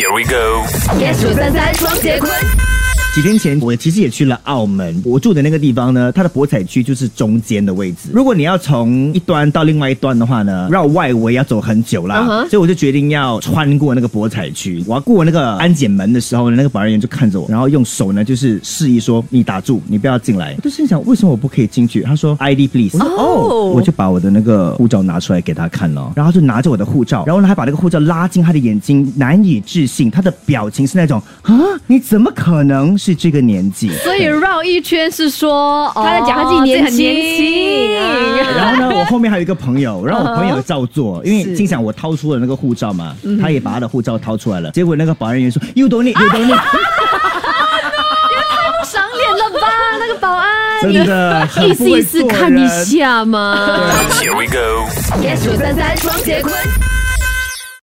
Here we go。yes 九三三双节棍。几天前，我其实也去了澳门。我住的那个地方呢，它的博彩区就是中间的位置。如果你要从一端到另外一端的话呢，绕外围要走很久啦。所以我就决定要穿过那个博彩区。我要过那个安检门的时候呢，那个保安员就看着我，然后用手呢就是示意说你打住，你不要进来。我就心想为什么我不可以进去？他说 ID please。我说哦哦，我就把我的那个护照拿出来给他看了，然后就拿着我的护照，然后呢还把那个护照拉近他的眼睛，难以置信，他的表情是那种啊，你怎么可能是这个年纪？所以绕一圈是说，哦他在讲他自己年轻然后呢，我后面还有一个朋友，然后我朋友照做，因为心想我掏出了那个护照嘛，他也把他的护照掏出来了。结果那个保安员说：“You don't need, you don't need。不赏脸了吧？那个保安真的意思意思看一下嘛。Here we go。yes 九三三双节棍。